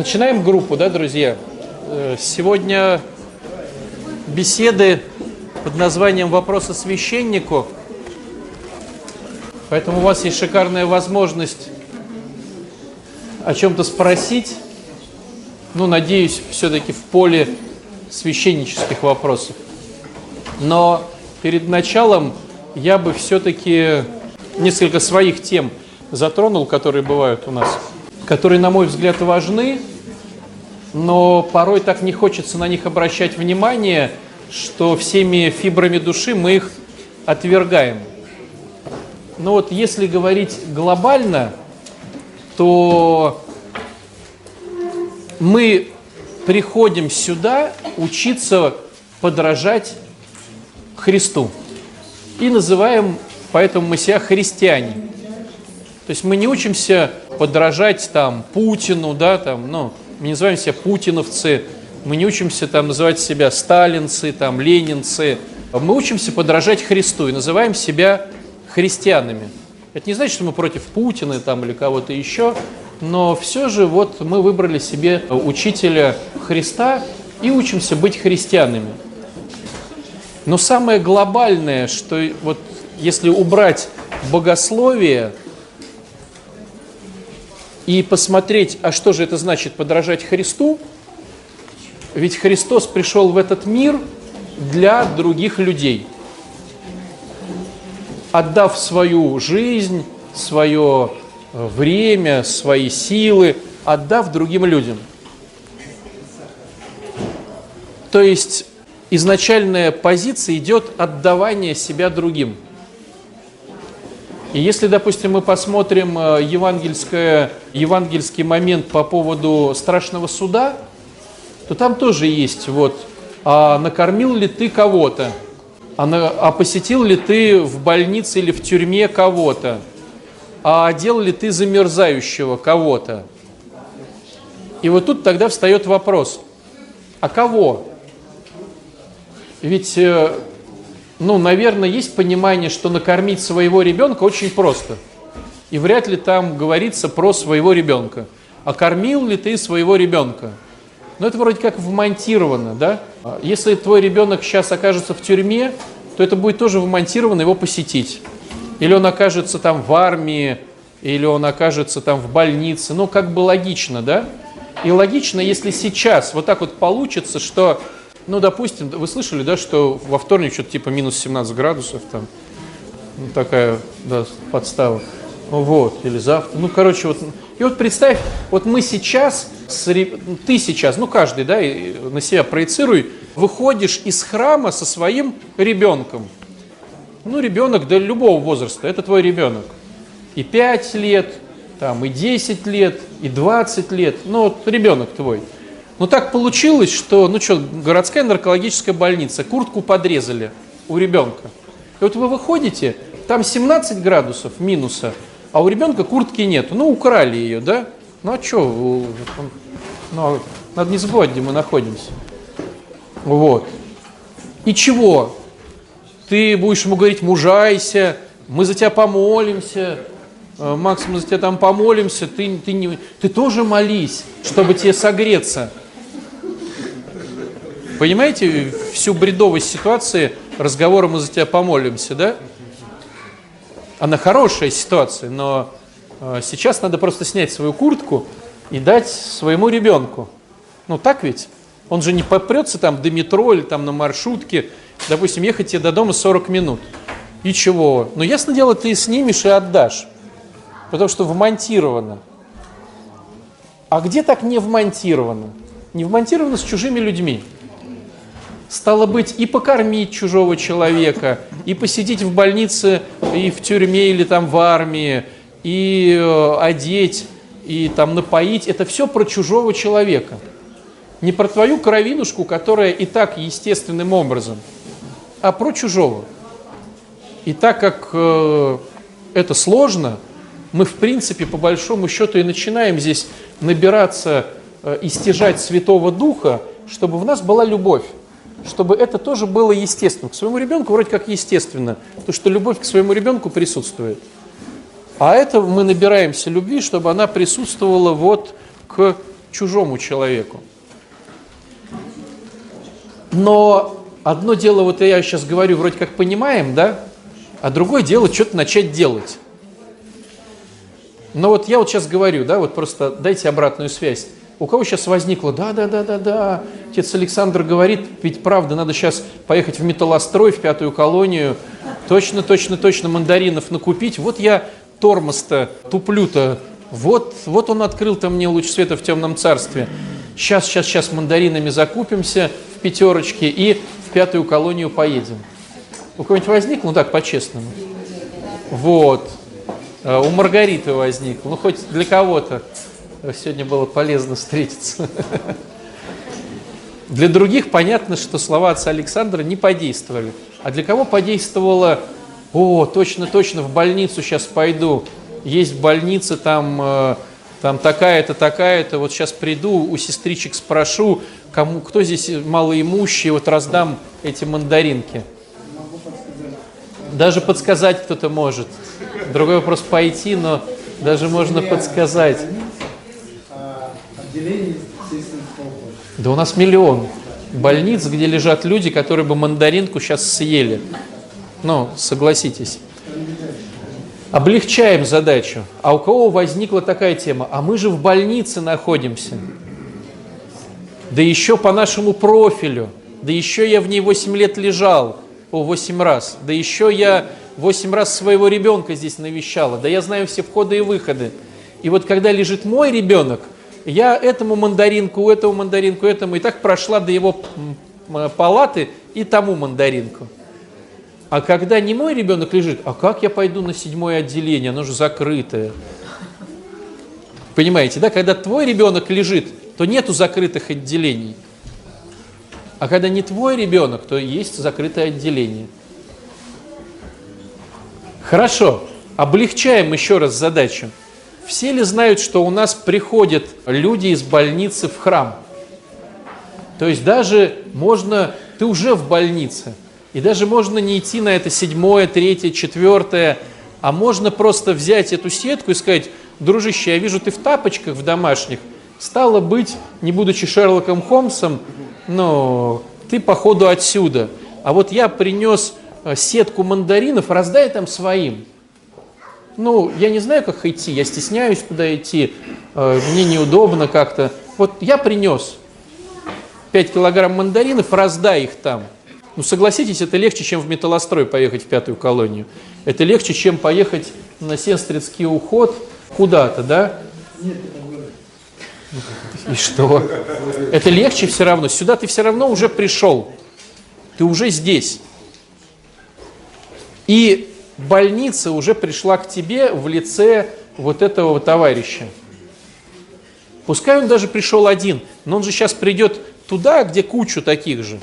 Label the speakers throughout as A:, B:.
A: Начинаем группу, да, друзья? Э, сегодня беседы под названием «Вопросы священнику». Поэтому у вас есть шикарная возможность о чем-то спросить. Ну, надеюсь, все-таки в поле священнических вопросов. Но перед началом я бы все-таки несколько своих тем затронул, которые бывают у нас, которые, на мой взгляд, важны, но порой так не хочется на них обращать внимание, что всеми фибрами души мы их отвергаем. Но вот если говорить глобально, то мы приходим сюда учиться подражать Христу. И называем поэтому мы себя христиане. То есть мы не учимся подражать там Путину, да, там, ну, мы не называем себя путиновцы, мы не учимся там называть себя сталинцы, там, ленинцы. Мы учимся подражать Христу и называем себя христианами. Это не значит, что мы против Путина там, или кого-то еще, но все же вот мы выбрали себе учителя Христа и учимся быть христианами. Но самое глобальное, что вот если убрать богословие и посмотреть, а что же это значит подражать Христу, ведь Христос пришел в этот мир для других людей, отдав свою жизнь, свое время, свои силы, отдав другим людям. То есть изначальная позиция идет отдавание себя другим. И если, допустим, мы посмотрим э, евангельское, евангельский момент по поводу страшного суда, то там тоже есть вот, а накормил ли ты кого-то, а, на, а посетил ли ты в больнице или в тюрьме кого-то, а одел ли ты замерзающего кого-то? И вот тут тогда встает вопрос, а кого? Ведь, э, ну, наверное, есть понимание, что накормить своего ребенка очень просто. И вряд ли там говорится про своего ребенка. А кормил ли ты своего ребенка? Ну, это вроде как вмонтировано, да? Если твой ребенок сейчас окажется в тюрьме, то это будет тоже вмонтировано его посетить. Или он окажется там в армии, или он окажется там в больнице. Ну, как бы логично, да? И логично, если сейчас вот так вот получится, что, ну, допустим, вы слышали, да, что во вторник что-то типа минус 17 градусов там, ну, такая, да, подстава. Вот, или завтра. Ну, короче, вот. И вот представь, вот мы сейчас, ты сейчас, ну, каждый, да, на себя проецируй, выходишь из храма со своим ребенком – ну, ребенок до любого возраста, это твой ребенок. И 5 лет, там, и 10 лет, и 20 лет, ну, вот ребенок твой. Но так получилось, что, ну что, городская наркологическая больница, куртку подрезали у ребенка. И вот вы выходите, там 17 градусов минуса, а у ребенка куртки нет. Ну, украли ее, да? Ну, а что? Ну, надо не забывать, где мы находимся. Вот. И чего? ты будешь ему говорить, мужайся, мы за тебя помолимся, э, Макс, мы за тебя там помолимся, ты, ты, не, ты тоже молись, чтобы тебе согреться. Понимаете всю бредовость ситуации разговора «мы за тебя помолимся», да? Она хорошая ситуация, но э, сейчас надо просто снять свою куртку и дать своему ребенку. Ну так ведь? Он же не попрется там до метро или там на маршрутке допустим, ехать тебе до дома 40 минут. И чего? Ну, ясно дело, ты снимешь и отдашь, потому что вмонтировано. А где так не вмонтировано? Не вмонтировано с чужими людьми. Стало быть, и покормить чужого человека, и посидеть в больнице, и в тюрьме, или там в армии, и э, одеть, и там напоить. Это все про чужого человека. Не про твою кровинушку, которая и так естественным образом – а про чужого. И так как э, это сложно, мы, в принципе, по большому счету и начинаем здесь набираться э, Святого Духа, чтобы в нас была любовь, чтобы это тоже было естественно. К своему ребенку вроде как естественно, то что любовь к своему ребенку присутствует. А это мы набираемся любви, чтобы она присутствовала вот к чужому человеку. Но одно дело, вот я сейчас говорю, вроде как понимаем, да, а другое дело что-то начать делать. Но вот я вот сейчас говорю, да, вот просто дайте обратную связь. У кого сейчас возникло, да, да, да, да, да, отец Александр говорит, ведь правда, надо сейчас поехать в металлострой, в пятую колонию, точно, точно, точно мандаринов накупить. Вот я тормоз-то туплю-то, вот, вот он открыл-то мне луч света в темном царстве. Сейчас, сейчас, сейчас мандаринами закупимся в пятерочке и в пятую колонию поедем. У кого-нибудь возникло, ну так, по-честному? Вот. Э, у Маргариты возникло, ну хоть для кого-то. Сегодня было полезно встретиться. Для других понятно, что слова отца Александра не подействовали. А для кого подействовало, о, точно, точно, в больницу сейчас пойду. Есть больница, там, э, там такая-то, такая-то, вот сейчас приду, у сестричек спрошу, кому, кто здесь малоимущий, вот раздам эти мандаринки. Даже подсказать кто-то может. Другой вопрос пойти, но даже можно подсказать Да у нас миллион больниц, где лежат люди, которые бы мандаринку сейчас съели. Ну, согласитесь. Облегчаем задачу. А у кого возникла такая тема? А мы же в больнице находимся. Да еще по нашему профилю. Да еще я в ней 8 лет лежал. О, 8 раз. Да еще я 8 раз своего ребенка здесь навещала. Да я знаю все входы и выходы. И вот когда лежит мой ребенок – я этому мандаринку, этому мандаринку, этому, и так прошла до его палаты и тому мандаринку. А когда не мой ребенок лежит, а как я пойду на седьмое отделение, оно же закрытое. Понимаете, да? Когда твой ребенок лежит, то нету закрытых отделений. А когда не твой ребенок, то есть закрытое отделение. Хорошо, облегчаем еще раз задачу. Все ли знают, что у нас приходят люди из больницы в храм? То есть даже можно, ты уже в больнице, и даже можно не идти на это седьмое, третье, четвертое, а можно просто взять эту сетку и сказать, дружище, я вижу, ты в тапочках в домашних, стало быть, не будучи Шерлоком Холмсом, но ты походу отсюда. А вот я принес э, сетку мандаринов, раздай там своим ну, я не знаю, как идти, я стесняюсь, куда идти, э, мне неудобно как-то. Вот я принес 5 килограмм мандаринов, раздай их там. Ну, согласитесь, это легче, чем в металлострой поехать в пятую колонию. Это легче, чем поехать на сестринский уход куда-то, да? И что? Это легче все равно. Сюда ты все равно уже пришел. Ты уже здесь. И больница уже пришла к тебе в лице вот этого товарища. Пускай он даже пришел один, но он же сейчас придет туда, где кучу таких же.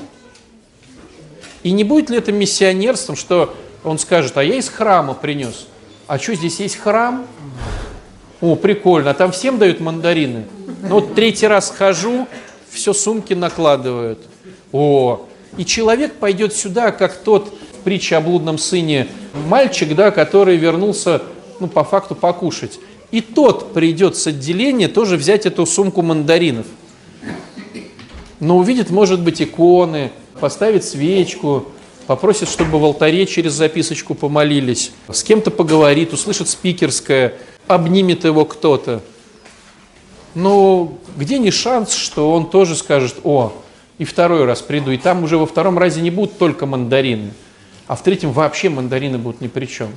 A: И не будет ли это миссионерством, что он скажет, а я из храма принес. А что, здесь есть храм? О, прикольно, а там всем дают мандарины. Ну вот третий раз хожу, все сумки накладывают. О, и человек пойдет сюда, как тот в притче о блудном сыне мальчик, да, который вернулся, ну, по факту покушать. И тот придет с отделения тоже взять эту сумку мандаринов. Но увидит, может быть, иконы, поставит свечку, попросит, чтобы в алтаре через записочку помолились, с кем-то поговорит, услышит спикерское, обнимет его кто-то. Но где не шанс, что он тоже скажет, о, и второй раз приду, и там уже во втором разе не будут только мандарины – а в третьем вообще мандарины будут ни при чем.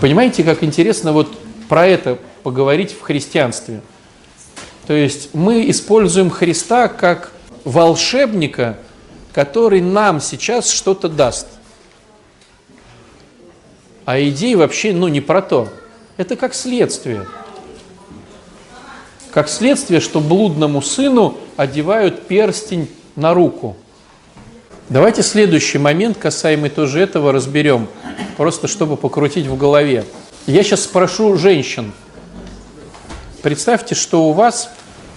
A: Понимаете, как интересно вот про это поговорить в христианстве? То есть мы используем Христа как волшебника, который нам сейчас что-то даст. А идеи вообще ну, не про то. Это как следствие. Как следствие, что блудному сыну одевают перстень на руку – Давайте следующий момент, касаемый тоже этого, разберем, просто чтобы покрутить в голове. Я сейчас спрошу женщин. Представьте, что у вас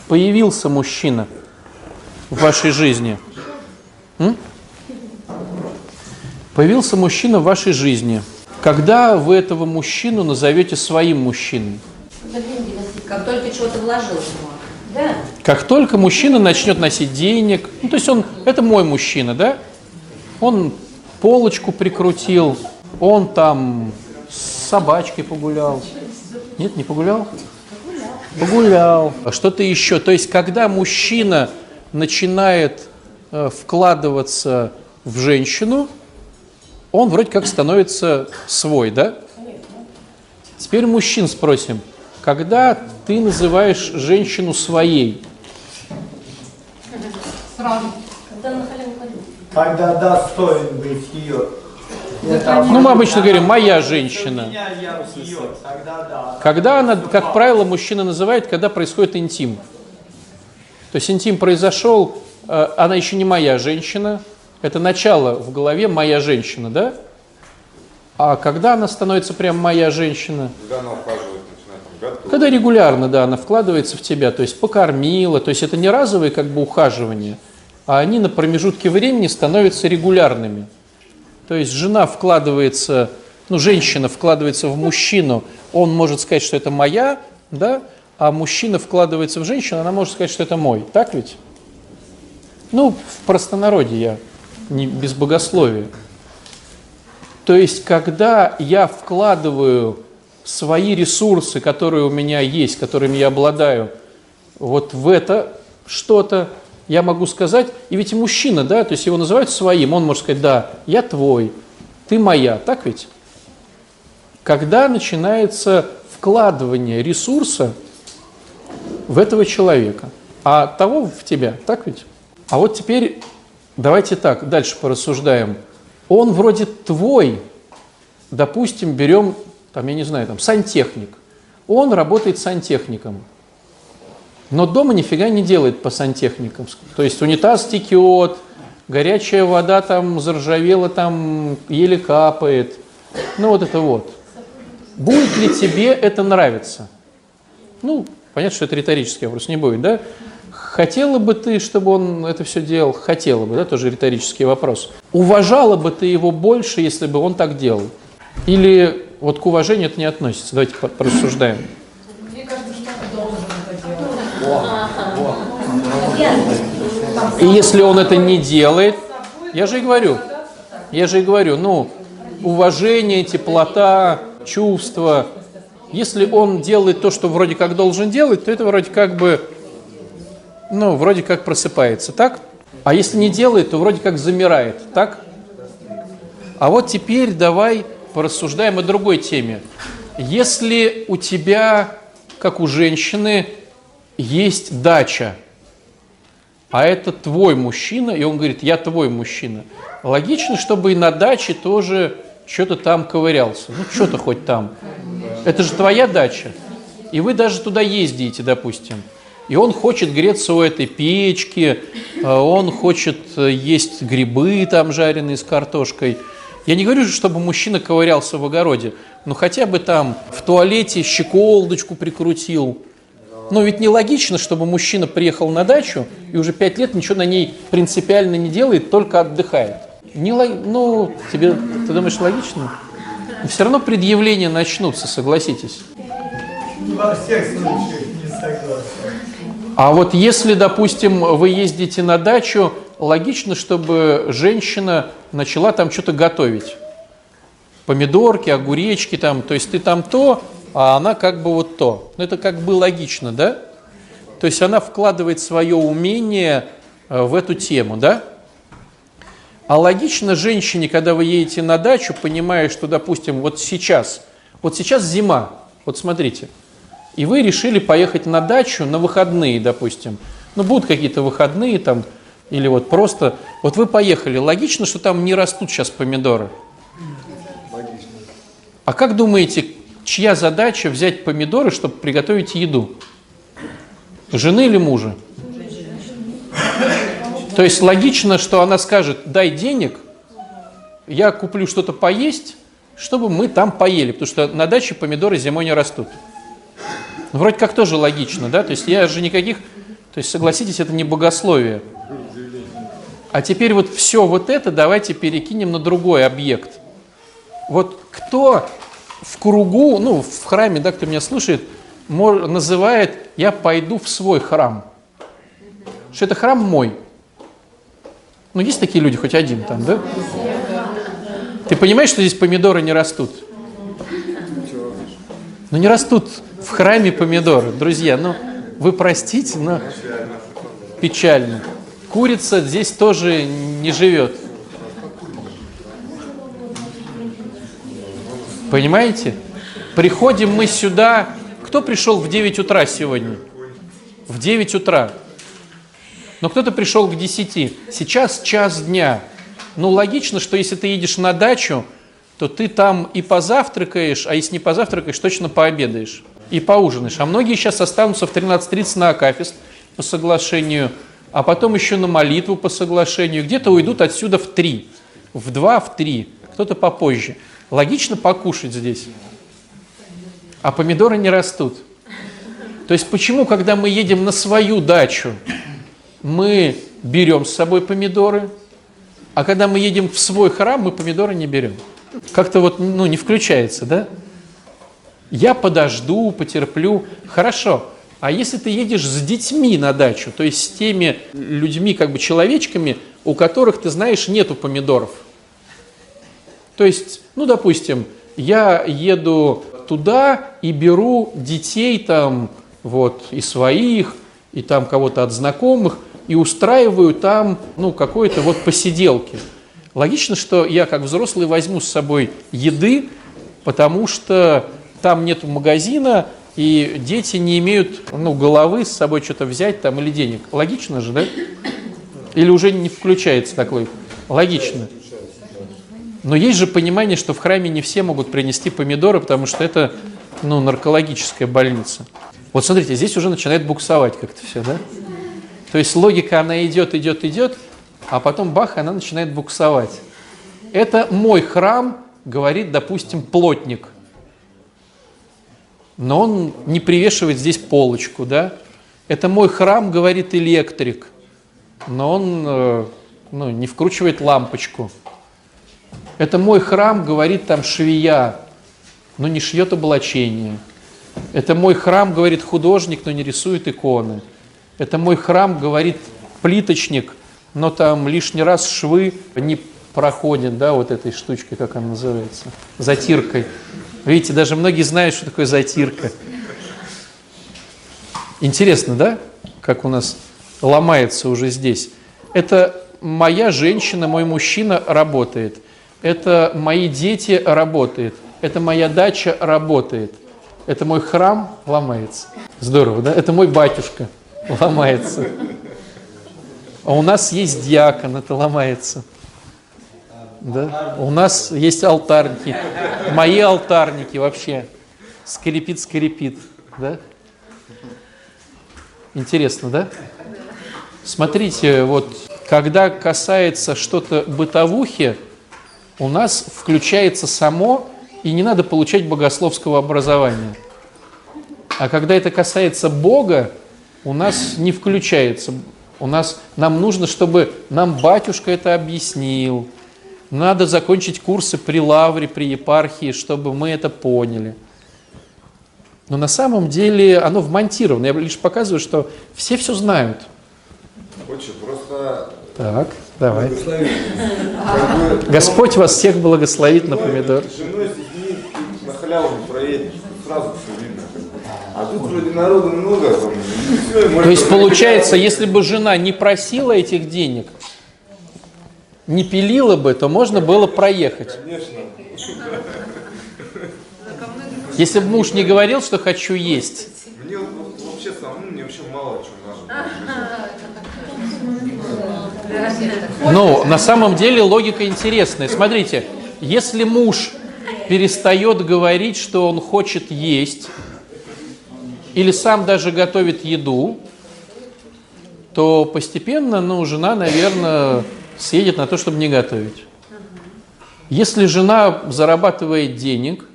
A: появился мужчина в вашей жизни. М? Появился мужчина в вашей жизни. Когда вы этого мужчину назовете своим мужчиной?
B: Как только чего-то вложил в него.
A: Как только мужчина начнет носить денег, ну, то есть он, это мой мужчина, да? Он полочку прикрутил, он там с собачкой погулял. Нет, не погулял? Погулял. А что-то еще. То есть, когда мужчина начинает э, вкладываться в женщину, он вроде как становится свой, да? Теперь мужчин спросим, когда ты называешь женщину своей?
C: Сразу.
B: Когда на халяву ходил.
D: Когда достоин быть ее.
A: Ну, мы обычно говорим, моя женщина. Когда она, как правило, мужчина называет, когда происходит интим. То есть интим произошел, э, она еще не моя женщина, это начало в голове моя женщина, да? А когда она становится прям моя женщина?
E: Когда она ухаживает, готовить.
A: Когда регулярно, да, она вкладывается в тебя, то есть покормила, то есть это не разовые как бы ухаживания, а они на промежутке времени становятся регулярными. То есть жена вкладывается, ну, женщина вкладывается в мужчину, он может сказать, что это моя, да, а мужчина вкладывается в женщину, она может сказать, что это мой. Так ведь? Ну, в простонародье я, не без богословия. То есть, когда я вкладываю свои ресурсы, которые у меня есть, которыми я обладаю, вот в это что-то, я могу сказать, и ведь мужчина, да, то есть его называют своим, он может сказать, да, я твой, ты моя, так ведь? Когда начинается вкладывание ресурса в этого человека, а того в тебя, так ведь? А вот теперь давайте так, дальше порассуждаем. Он вроде твой, допустим, берем, там, я не знаю, там, сантехник. Он работает сантехником, но дома нифига не делает по сантехникам. То есть унитаз текет, горячая вода там заржавела, там еле капает. Ну вот это вот. Будет ли тебе это нравиться? Ну, понятно, что это риторический вопрос, не будет, да? Хотела бы ты, чтобы он это все делал? Хотела бы, да, тоже риторический вопрос. Уважала бы ты его больше, если бы он так делал? Или вот к уважению это не относится? Давайте по- порассуждаем.
C: Мне кажется, что он должен это делать.
A: И если он это не делает, я же и говорю, я же и говорю, ну, уважение, теплота, чувство. Если он делает то, что вроде как должен делать, то это вроде как бы, ну, вроде как просыпается, так? А если не делает, то вроде как замирает, так? А вот теперь давай порассуждаем о другой теме. Если у тебя, как у женщины, есть дача, а это твой мужчина, и он говорит, я твой мужчина. Логично, чтобы и на даче тоже что-то там ковырялся. Ну, что-то хоть там. Это же твоя дача. И вы даже туда ездите, допустим. И он хочет греться у этой печки, э, он хочет э, есть грибы там жареные с картошкой. Я не говорю, чтобы мужчина ковырялся в огороде, но хотя бы там в туалете щеколдочку прикрутил, но ведь нелогично, чтобы мужчина приехал на дачу и уже пять лет ничего на ней принципиально не делает, только отдыхает. Не лог- Ну, тебе, ты думаешь, логично? Все равно предъявления начнутся, согласитесь.
D: Во всех случаях не согласен.
A: А вот если, допустим, вы ездите на дачу, логично, чтобы женщина начала там что-то готовить. Помидорки, огуречки там, то есть ты там то, а она как бы вот то. Ну, это как бы логично, да? То есть она вкладывает свое умение э, в эту тему, да? А логично женщине, когда вы едете на дачу, понимая, что, допустим, вот сейчас, вот сейчас зима, вот смотрите, и вы решили поехать на дачу на выходные, допустим. Ну, будут какие-то выходные там, или вот просто, вот вы поехали, логично, что там не растут сейчас помидоры? А как думаете, чья задача взять помидоры, чтобы приготовить еду? Жены или мужа? То есть логично, что она скажет, дай денег, я куплю что-то поесть, чтобы мы там поели, потому что на даче помидоры зимой не растут. Ну, вроде как тоже логично, да? То есть я же никаких... То есть, согласитесь, это не богословие. А теперь вот все вот это давайте перекинем на другой объект. Вот кто в кругу, ну, в храме, да, кто меня слушает, называет «я пойду в свой храм». Что это храм мой. Ну, есть такие люди, хоть один там, да? Ты понимаешь, что здесь помидоры не растут? Ну, не растут в храме помидоры. Друзья, ну, вы простите, но печально. Курица здесь тоже не живет. Понимаете? Приходим мы сюда. Кто пришел в 9 утра сегодня? В 9 утра. Но кто-то пришел к 10. Сейчас час дня. Ну, логично, что если ты едешь на дачу, то ты там и позавтракаешь, а если не позавтракаешь, точно пообедаешь и поужинаешь. А многие сейчас останутся в 13.30 на Акафист по соглашению, а потом еще на молитву по соглашению. Где-то уйдут отсюда в 3, в 2, в 3, кто-то попозже. Логично покушать здесь. А помидоры не растут. То есть почему, когда мы едем на свою дачу, мы берем с собой помидоры, а когда мы едем в свой храм, мы помидоры не берем? Как-то вот ну, не включается, да? Я подожду, потерплю. Хорошо. А если ты едешь с детьми на дачу, то есть с теми людьми, как бы человечками, у которых, ты знаешь, нету помидоров. То есть, ну, допустим, я еду туда и беру детей там, вот, и своих, и там кого-то от знакомых, и устраиваю там, ну, какой-то вот посиделки. Логично, что я как взрослый возьму с собой еды, потому что там нет магазина, и дети не имеют ну, головы с собой что-то взять там или денег. Логично же, да? Или уже не включается такой? Логично. Но есть же понимание, что в храме не все могут принести помидоры, потому что это ну, наркологическая больница. Вот смотрите, здесь уже начинает буксовать как-то все, да? То есть логика, она идет, идет, идет, а потом бах, она начинает буксовать. Это мой храм, говорит, допустим, плотник. Но он не привешивает здесь полочку, да? Это мой храм, говорит электрик, но он э, ну, не вкручивает лампочку. Это мой храм, говорит там швея, но не шьет облачение. Это мой храм, говорит художник, но не рисует иконы. Это мой храм, говорит плиточник, но там лишний раз швы не проходят, да, вот этой штучкой, как она называется, затиркой. Видите, даже многие знают, что такое затирка. Интересно, да, как у нас ломается уже здесь. Это моя женщина, мой мужчина работает. Это мои дети работает. Это моя дача работает. Это мой храм ломается. Здорово, да? Это мой батюшка ломается. А у нас есть диакон, это ломается. Да? У нас есть алтарники. Мои алтарники вообще. Скрипит, скрипит. Да? Интересно, да? Смотрите, вот когда касается что-то бытовухи, у нас включается само, и не надо получать богословского образования. А когда это касается Бога, у нас не включается. У нас, нам нужно, чтобы нам батюшка это объяснил. Надо закончить курсы при лавре, при епархии, чтобы мы это поняли. Но на самом деле оно вмонтировано. Я лишь показываю, что все все знают.
E: Отче, просто...
A: Так, давай. Господь вас всех благословит на помидор.
E: С женой, с детьми на халяву проедешь, сразу все видно. А тут вроде народу много, там, все,
A: То есть получается, если бы жена не просила этих денег, не пилила бы, то можно было проехать.
E: Конечно.
A: Если бы муж не говорил, что хочу есть,
E: Мне вообще самому, мне вообще мало чего надо.
A: Ну, на самом деле логика интересная. Смотрите, если муж перестает говорить, что он хочет есть, или сам даже готовит еду, то постепенно, ну, жена, наверное, съедет на то, чтобы не готовить. Если жена зарабатывает денег,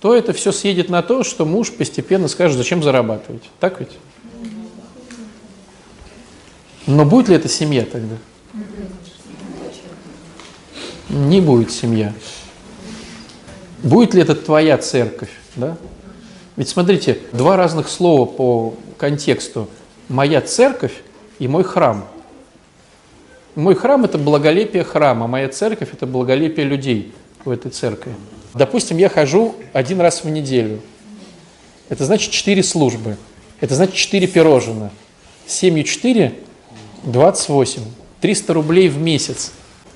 A: то это все съедет на то, что муж постепенно скажет, зачем зарабатывать. Так ведь? Но будет ли это семья тогда? Не будет семья. Будет ли это твоя церковь? Да? Ведь смотрите, два разных слова по контексту. Моя церковь и мой храм. Мой храм – это благолепие храма, моя церковь – это благолепие людей в этой церкви. Допустим, я хожу один раз в неделю. Это значит четыре службы. Это значит четыре пирожина. 7 и 4 – 28. 300 рублей в месяц.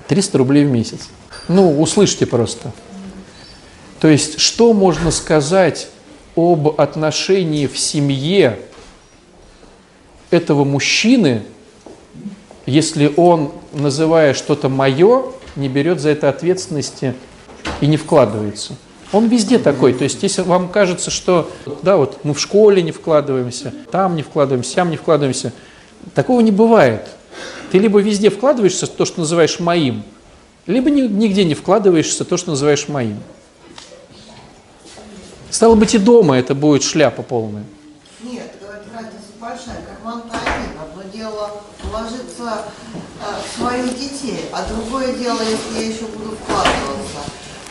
A: 300 рублей в месяц. Ну, услышьте просто. То есть, что можно сказать об отношении в семье этого мужчины, если он, называя что-то мое, не берет за это ответственности и не вкладывается. Он везде такой. То есть, если вам кажется, что да, вот мы в школе не вкладываемся, там не вкладываемся, там не вкладываемся, такого не бывает. Ты либо везде вкладываешься в то, что называешь моим, либо нигде не вкладываешься в то, что называешь моим. Стало быть, и дома это будет шляпа полная.
B: Нет, разница большая. Карман-то один. Одно дело вложиться э, в своих детей, а другое дело, если я еще буду вкладываться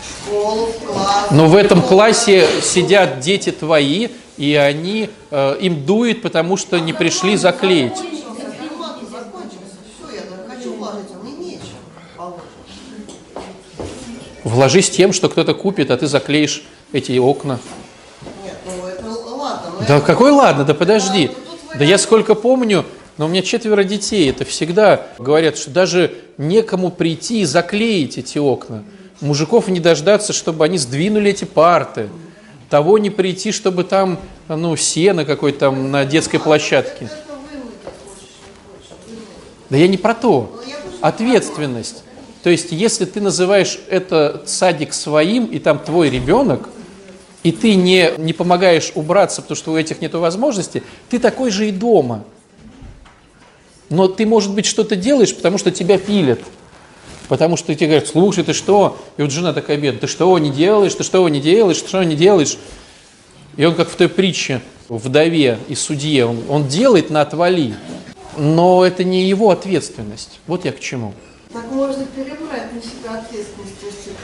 B: в школу, в класс.
A: Но в этом классе сидят дети твои, и они, э, им дует, потому что не пришли заклеить. Вложись тем, что кто-то купит, а ты заклеишь эти окна.
B: Нет, ну это ладно. но
A: Да
B: это-
A: какой ладно, да подожди.
B: Да
A: я сколько помню, но у меня четверо детей, это всегда говорят, что даже некому прийти и заклеить эти окна. Мужиков не дождаться, чтобы они сдвинули эти парты. Того не прийти, чтобы там, ну, сено какое-то там на детской площадке. Да я не про то. Ответственность. То есть, если ты называешь это садик своим, и там твой ребенок, и ты не, не помогаешь убраться, потому что у этих нет возможности, ты такой же и дома. Но ты, может быть, что-то делаешь, потому что тебя пилят. Потому что тебе говорят, слушай, ты что? И вот жена такая бедная, ты что не делаешь, ты что не делаешь, ты что не делаешь? И он как в той притче, вдове и судье, он, он делает на отвали, но это не его ответственность. Вот я к чему.
B: Так можно перебрать на себя ответственность, кстати.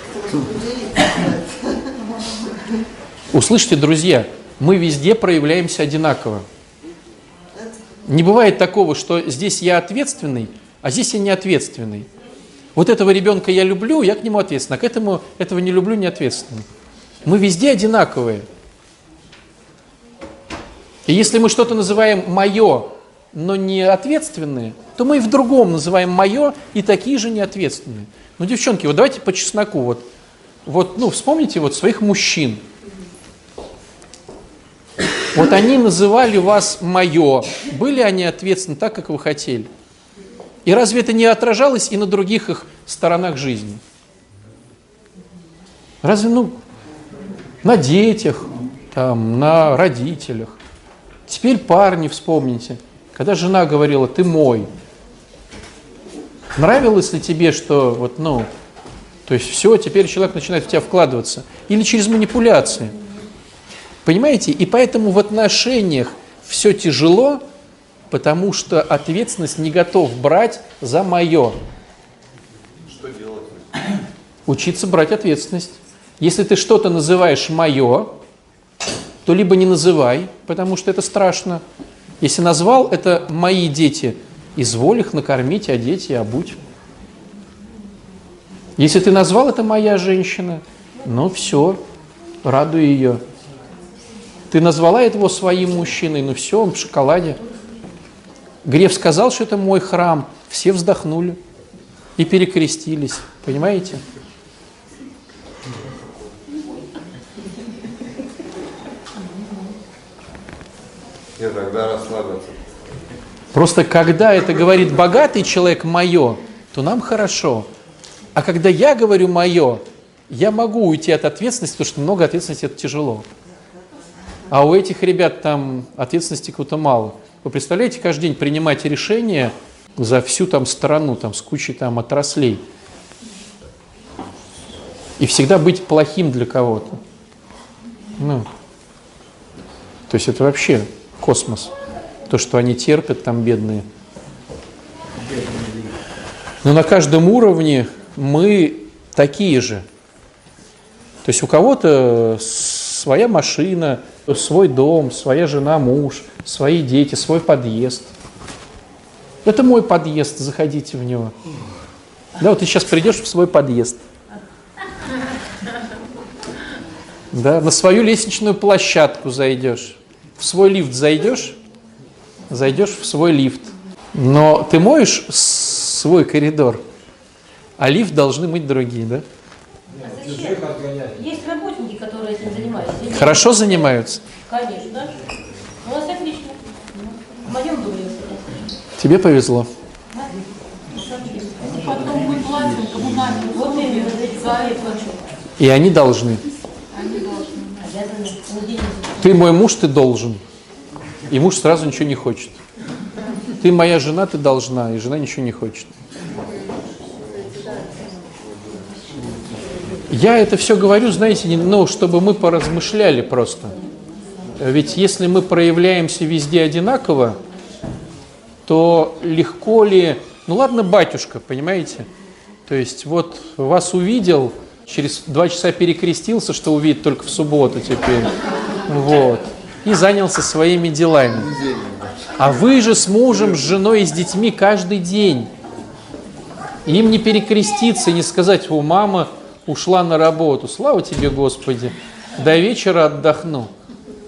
A: Услышьте, друзья, мы везде проявляемся одинаково. Не бывает такого, что здесь я ответственный, а здесь я не ответственный. Вот этого ребенка я люблю, я к нему ответственный, а к этому этого не люблю, не ответственный. Мы везде одинаковые. И если мы что-то называем мое, но не ответственные, то мы и в другом называем мое и такие же неответственные. Ну, девчонки, вот давайте по чесноку. Вот, вот ну, вспомните вот своих мужчин. Вот они называли вас мое. Были они ответственны так, как вы хотели? И разве это не отражалось и на других их сторонах жизни? Разве, ну, на детях, там, на родителях. Теперь парни вспомните, когда жена говорила, ты мой. Нравилось ли тебе, что вот, ну, то есть все, теперь человек начинает в тебя вкладываться? Или через манипуляции? Понимаете? И поэтому в отношениях все тяжело, потому что ответственность не готов брать за мое.
E: Что делать?
A: Учиться брать ответственность. Если ты что-то называешь мое, то либо не называй, потому что это страшно. Если назвал, это мои дети, изволь их накормить, одеть и обуть. Если ты назвал, это моя женщина, ну все, радуй ее. Ты назвала его своим мужчиной, ну все, он в шоколаде. Греф сказал, что это мой храм, все вздохнули и перекрестились, понимаете?
E: И тогда расслабиться.
A: Просто когда это говорит богатый человек мое, то нам хорошо. А когда я говорю мое, я могу уйти от ответственности, потому что много ответственности это тяжело. А у этих ребят там ответственности какого-то мало. Вы представляете, каждый день принимать решения за всю там страну, там, с кучей там отраслей. И всегда быть плохим для кого-то. Ну, то есть это вообще космос. То, что они терпят там бедные. Но на каждом уровне мы такие же. То есть у кого-то своя машина, Свой дом, своя жена, муж, свои дети, свой подъезд. Это мой подъезд, заходите в него. Да, вот ты сейчас придешь в свой подъезд. Да, на свою лестничную площадку зайдешь. В свой лифт зайдешь, зайдешь в свой лифт. Но ты моешь свой коридор, а лифт должны мыть другие, да?
C: А зачем? Есть работники, которые этим занимаются. Есть
A: Хорошо занимаются?
C: Конечно. У нас отлично. В моем доме.
A: Тебе повезло. И они должны. Ты мой муж, ты должен. И муж сразу ничего не хочет. Ты моя жена, ты должна, и жена ничего не хочет. Я это все говорю, знаете, ну, чтобы мы поразмышляли просто. Ведь если мы проявляемся везде одинаково, то легко ли... Ну ладно, батюшка, понимаете? То есть вот вас увидел, через два часа перекрестился, что увидит только в субботу теперь. Вот. И занялся своими делами. А вы же с мужем, с женой и с детьми каждый день. Им не перекреститься, не сказать, о, мама ушла на работу, слава тебе, Господи, до вечера отдохну.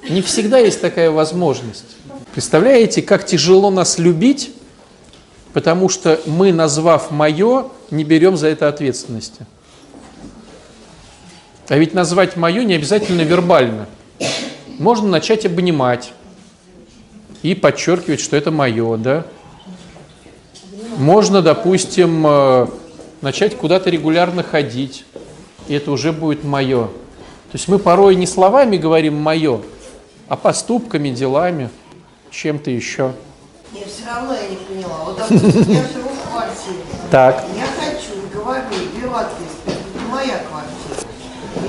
A: Не всегда есть такая возможность. Представляете, как тяжело нас любить, потому что мы, назвав мое, не берем за это ответственности. А ведь назвать мое не обязательно вербально. Можно начать обнимать и подчеркивать, что это мое, да? Можно, допустим, э, начать куда-то регулярно ходить, и это уже будет мое. То есть мы порой не словами говорим мое, а поступками, делами, чем-то еще.
B: Нет, все равно я не поняла. Вот, я живу в квартире.
A: Так,
B: Я хочу, говорю, беру ответственность. Это моя квартира.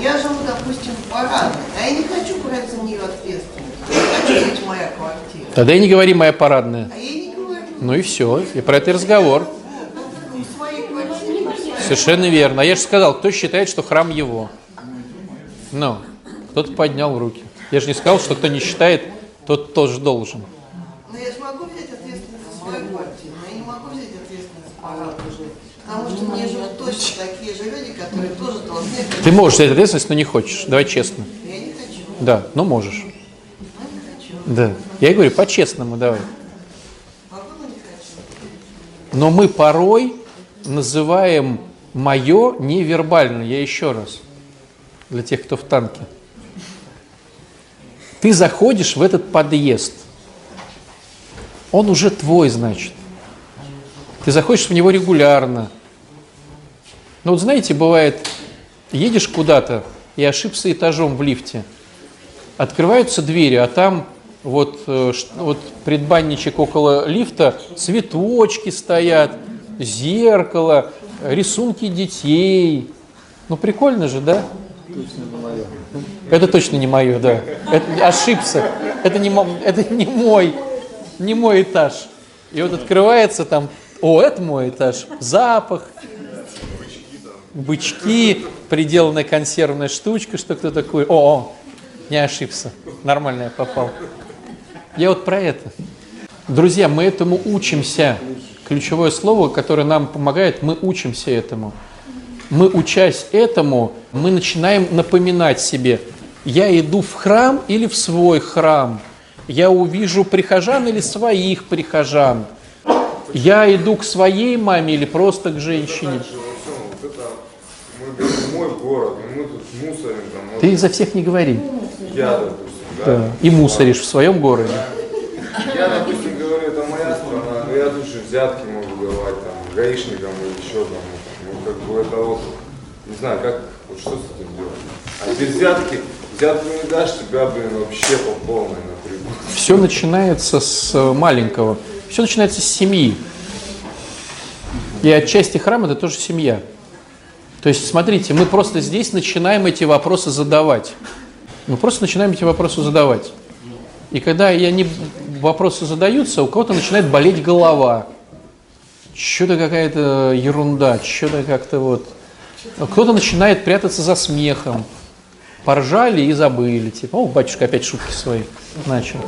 B: Я живу, допустим, в парадной, а я не хочу брать за нее ответственность. Я хочу, это моя квартира.
A: тогда и не говори моя парадная.
B: А я не говорю.
A: Ну и все, и про это разговор. Совершенно верно. А я же сказал, кто считает, что храм его. Ну, кто-то поднял руки. Я же не сказал, что кто не считает, тот тоже должен.
B: Но я же могу взять ответственность за свою квартиру, но я не могу взять ответственность парадную. Потому что мне живут точно такие же люди, которые тоже должны...
A: Ты можешь взять ответственность, но не хочешь. Давай честно.
B: Я не хочу.
A: Да, но можешь.
B: Хочу.
A: Да. Я и говорю, по-честному давай.
B: Но
A: мы порой называем мое невербально. Я еще раз. Для тех, кто в танке. Ты заходишь в этот подъезд. Он уже твой, значит. Ты заходишь в него регулярно. Ну вот знаете, бывает, едешь куда-то и ошибся этажом в лифте. Открываются двери, а там вот, э, вот предбанничек около лифта, цветочки стоят, зеркало, рисунки детей. Ну прикольно же, да? Это точно не мое, да. Это, ошибся. Это не, это не мой, не мой этаж. И вот открывается там, о, это мой этаж. Запах, бычки, приделанная консервная штучка, что кто такой. О, о, не ошибся. Нормально я попал. Я вот про это. Друзья, мы этому учимся. Ключевое слово, которое нам помогает, мы учимся этому. Мы, учась этому, мы начинаем напоминать себе, я иду в храм или в свой храм, я увижу прихожан или своих прихожан, я иду к своей маме или просто к женщине. Ты за всех не говори.
E: Я, допустим, да.
A: Да. И мусоришь в своем городе.
E: Я, допустим, говорю, это моя страна, но я же взятки могу давать, там, гаишникам или еще там. Ну, как бы это вот, не знаю, как, вот что с этим делать. А без взятки, взятку не дашь, тебя, блин, вообще по полной напрягут.
A: Все начинается с э, маленького. Все начинается с семьи. И отчасти храм это тоже семья. То есть, смотрите, мы просто здесь начинаем эти вопросы задавать. Мы просто начинаем эти вопросы задавать. И когда я не, вопросы задаются, у кого-то начинает болеть голова. Что-то какая-то ерунда, что-то как-то вот. Кто-то начинает прятаться за смехом. поржали и забыли. Типа, о, батюшка опять шутки свои начал.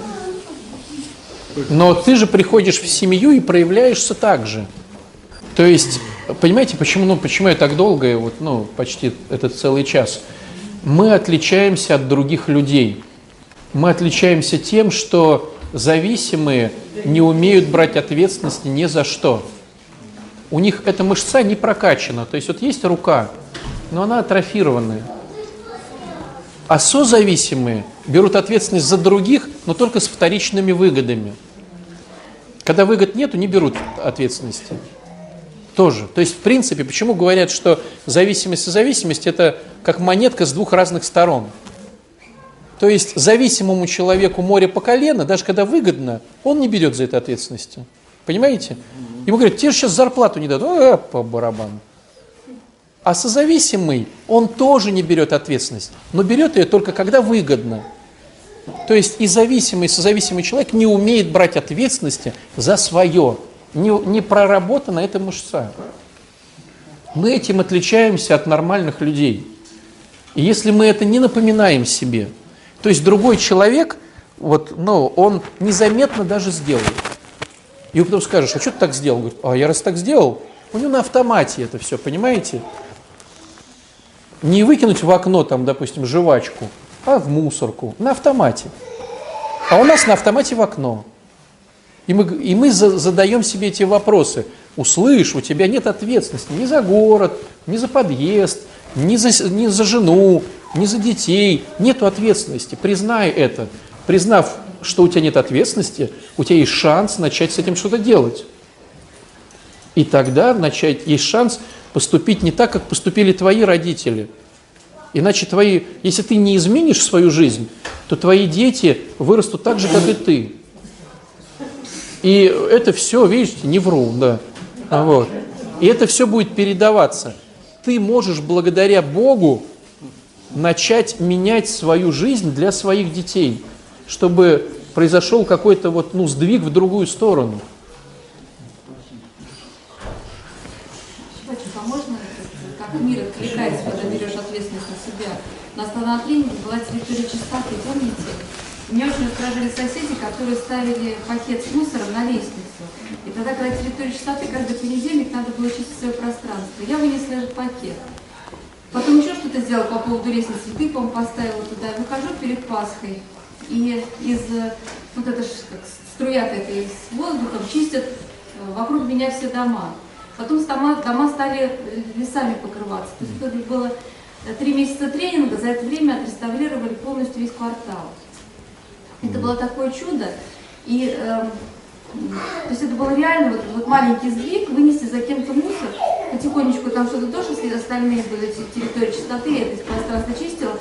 A: Но ты же приходишь в семью и проявляешься так же. То есть, понимаете, почему, ну, почему я так долго, вот, ну, почти этот целый час? Мы отличаемся от других людей. Мы отличаемся тем, что зависимые не умеют брать ответственности ни за что. У них эта мышца не прокачана. То есть вот есть рука, но она атрофированная. А созависимые берут ответственность за других, но только с вторичными выгодами. Когда выгод нету, не берут ответственности. Тоже. То есть, в принципе, почему говорят, что зависимость и зависимость – это как монетка с двух разных сторон. То есть, зависимому человеку море по колено, даже когда выгодно, он не берет за это ответственности. Понимаете? Ему говорят, тебе сейчас зарплату не дадут. А, по барабану. А созависимый, он тоже не берет ответственность, но берет ее только когда выгодно. То есть и зависимый, и созависимый человек не умеет брать ответственности за свое. Не, не проработана эта мышца. Мы этим отличаемся от нормальных людей. И если мы это не напоминаем себе, то есть другой человек, вот, ну, он незаметно даже сделает. И потом скажешь, а что ты так сделал? Говорит, а я раз так сделал, у него на автомате это все, понимаете? Не выкинуть в окно, там, допустим, жвачку, а в мусорку, на автомате. А у нас на автомате в окно. И мы, и мы за, задаем себе эти вопросы. Услышь, у тебя нет ответственности ни за город, ни за подъезд, ни за, ни за жену, ни за детей. Нету ответственности. Признай это. Признав, что у тебя нет ответственности, у тебя есть шанс начать с этим что-то делать. И тогда начать, есть шанс поступить не так, как поступили твои родители. Иначе твои, если ты не изменишь свою жизнь, то твои дети вырастут так же, как и ты. И это все, видите, не вру, да. Вот. И это все будет передаваться. Ты можешь благодаря Богу начать менять свою жизнь для своих детей, чтобы произошел какой-то вот, ну, сдвиг в другую сторону.
F: мир откликается, когда берешь ответственность на себя. У нас на тренинге была территория чистоты, помните? Меня очень раздражали соседи, которые ставили пакет с мусором на лестницу. И тогда, когда территория чистоты, каждый понедельник надо было чистить свое пространство. Я вынесла этот пакет. Потом еще что-то сделала по поводу лестницы, ты, по поставила туда. Выхожу перед Пасхой, и из, вот это как струя такая с воздухом чистят э, вокруг меня все дома. Потом дома, дома стали лесами покрываться. То есть это было э, три месяца тренинга, за это время отреставрировали полностью весь квартал. Это было такое чудо. И э, то есть это было реально вот, вот маленький сдвиг, вынести за кем-то мусор, потихонечку там что-то тоже, если остальные были территории чистоты, я это пространство чистила,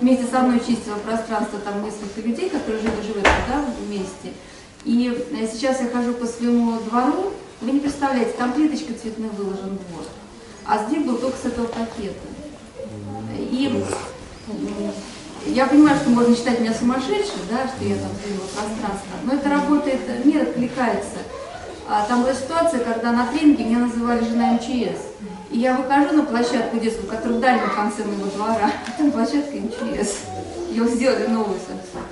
F: вместе со мной чистила пространство там несколько людей, которые жили, живут да, вместе. И э, сейчас я хожу по своему двору, вы не представляете, там плиточка цветной выложен двор, а здесь был только с этого пакета. И я понимаю, что можно считать меня сумасшедшей, да, что я там сдвинула пространство, но это работает, мир откликается. А там была ситуация, когда на тренинге меня называли жена МЧС. И я выхожу на площадку детскую, которая в дальнем конце моего двора, а там площадка МЧС. Ее сделали новую совсем.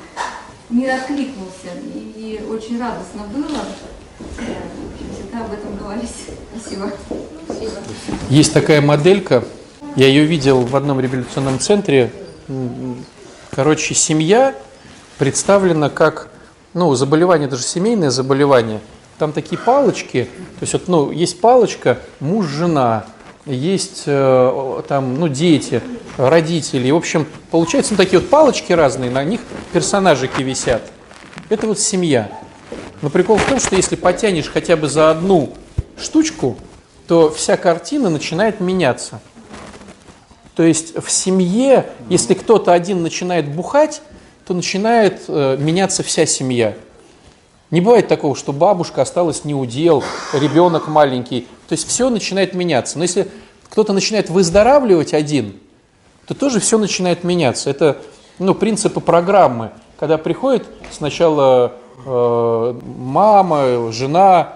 F: Мир откликнулся, и, и очень радостно было всегда об этом говорить. Спасибо. Спасибо.
A: Есть такая моделька, я ее видел в одном реабилитационном центре. Короче, семья представлена как, ну, заболевание, даже семейное заболевание. Там такие палочки, то есть вот, ну, есть палочка муж-жена, есть э, там, ну, дети, родители. В общем, получается, ну, такие вот палочки разные, на них персонажики висят. Это вот семья. Но прикол в том, что если потянешь хотя бы за одну штучку, то вся картина начинает меняться. То есть в семье, если кто-то один начинает бухать, то начинает э, меняться вся семья. Не бывает такого, что бабушка осталась не удел, ребенок маленький. То есть все начинает меняться. Но если кто-то начинает выздоравливать один, то тоже все начинает меняться. Это ну, принципы программы. Когда приходит сначала Э, мама, жена,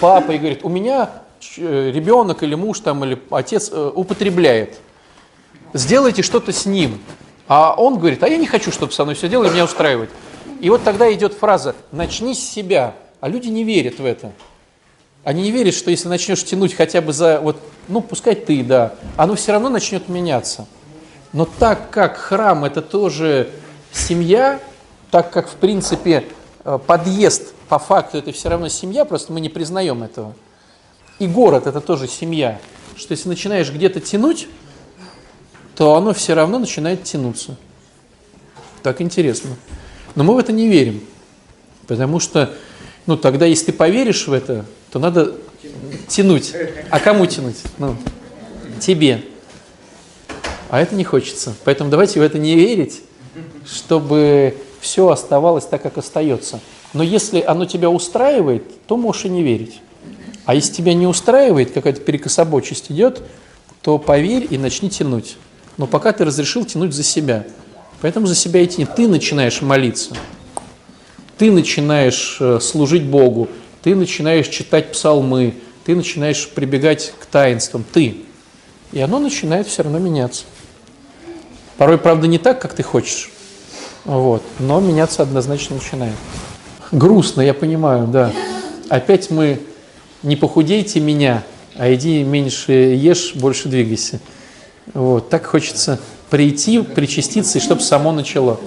A: папа и говорит, у меня э, ребенок или муж там, или отец э, употребляет. Сделайте что-то с ним. А он говорит, а я не хочу, чтобы со мной все делали, меня устраивает. И вот тогда идет фраза «начни с себя», а люди не верят в это. Они не верят, что если начнешь тянуть хотя бы за, вот, ну, пускай ты, да, оно все равно начнет меняться. Но так как храм это тоже семья, так как, в принципе, э, подъезд по факту это все равно семья, просто мы не признаем этого. И город это тоже семья. Что если начинаешь где-то тянуть, то оно все равно начинает тянуться. Так интересно. Но мы в это не верим. Потому что, ну, тогда, если ты поверишь в это, то надо тянуть. А кому тянуть? Ну, тебе. А это не хочется. Поэтому давайте в это не верить, чтобы все оставалось так, как остается. Но если оно тебя устраивает, то можешь и не верить. А если тебя не устраивает, какая-то перекособочесть идет, то поверь и начни тянуть. Но пока ты разрешил тянуть за себя. Поэтому за себя идти. Ты начинаешь молиться. Ты начинаешь э, служить Богу. Ты начинаешь читать псалмы. Ты начинаешь прибегать к таинствам. Ты. И оно начинает все равно меняться. Порой, правда, не так, как ты хочешь. Вот. Но меняться однозначно начинает. Грустно, я понимаю, да. Опять мы не похудейте меня, а иди меньше ешь, больше двигайся. Вот. Так хочется прийти, причаститься, и чтобы само начало.